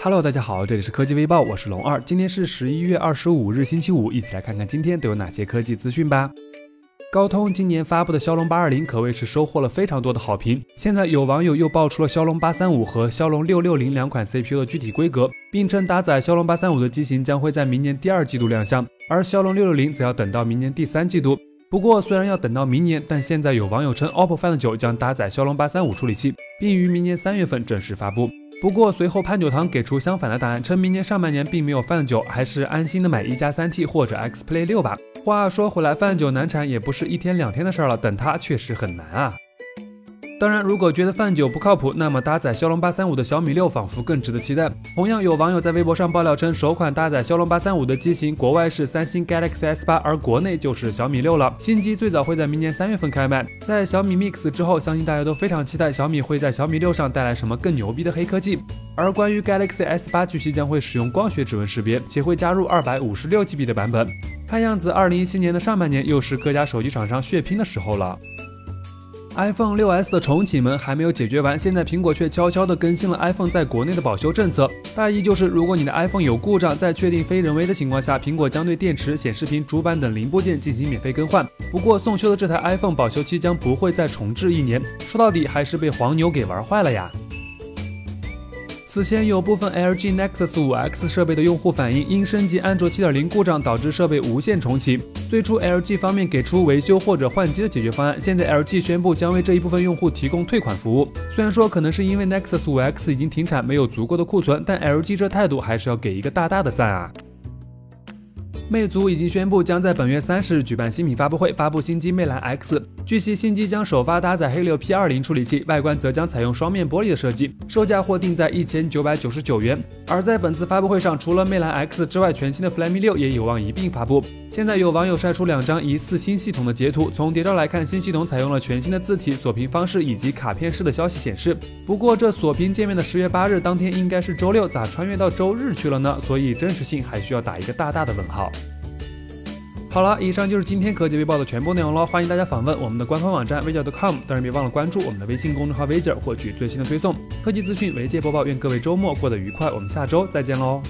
Hello，大家好，这里是科技微报，我是龙二。今天是十一月二十五日，星期五，一起来看看今天都有哪些科技资讯吧。高通今年发布的骁龙八二零可谓是收获了非常多的好评。现在有网友又爆出了骁龙八三五和骁龙六六零两款 CPU 的具体规格，并称搭载骁龙八三五的机型将会在明年第二季度亮相，而骁龙六六零则要等到明年第三季度。不过，虽然要等到明年，但现在有网友称 OPPO Find 九将搭载骁龙八三五处理器，并于明年三月份正式发布。不过随后潘九堂给出相反的答案，称明年上半年并没有泛酒，还是安心的买一加三 T 或者 X Play 六吧。话说回来泛酒难产也不是一天两天的事儿了，等它确实很难啊。当然，如果觉得 Find 九不靠谱，那么搭载骁龙八三五的小米六仿佛更值得期待。同样有网友在微博上爆料称，首款搭载骁龙八三五的机型，国外是三星 Galaxy S 八，而国内就是小米六了。新机最早会在明年三月份开卖。在小米 Mix 之后，相信大家都非常期待小米会在小米六上带来什么更牛逼的黑科技。而关于 Galaxy S 八，据悉将会使用光学指纹识别，且会加入二百五十六 GB 的版本。看样子，二零一七年的上半年又是各家手机厂商血拼的时候了。iPhone 6s 的重启门还没有解决完，现在苹果却悄悄地更新了 iPhone 在国内的保修政策。大意就是，如果你的 iPhone 有故障，在确定非人为的情况下，苹果将对电池、显示屏、主板等零部件进行免费更换。不过送修的这台 iPhone 保修期将不会再重置一年。说到底，还是被黄牛给玩坏了呀。此前有部分 LG Nexus 5X 设备的用户反映，因升级安卓7.0故障导致设备无限重启。最初 LG 方面给出维修或者换机的解决方案，现在 LG 宣布将为这一部分用户提供退款服务。虽然说可能是因为 Nexus 5X 已经停产，没有足够的库存，但 LG 这态度还是要给一个大大的赞啊！魅族已经宣布将在本月三十日举办新品发布会，发布新机魅蓝 X。据悉，新机将首发搭载黑六 P 二零处理器，外观则将采用双面玻璃的设计，售价或定在一千九百九十九元。而在本次发布会上，除了魅蓝 X 之外，全新的 Flyme 六也有望一并发布。现在有网友晒出两张疑似新系统的截图，从谍照来看，新系统采用了全新的字体锁屏方式以及卡片式的消息显示。不过，这锁屏界面的十月八日当天应该是周六，咋穿越到周日去了呢？所以真实性还需要打一个大大的问号。好了，以上就是今天科技微报的全部内容了。欢迎大家访问我们的官方网站微教 .com，当然别忘了关注我们的微信公众号微姐，获取最新的推送科技资讯。维界播报，愿各位周末过得愉快。我们下周再见喽。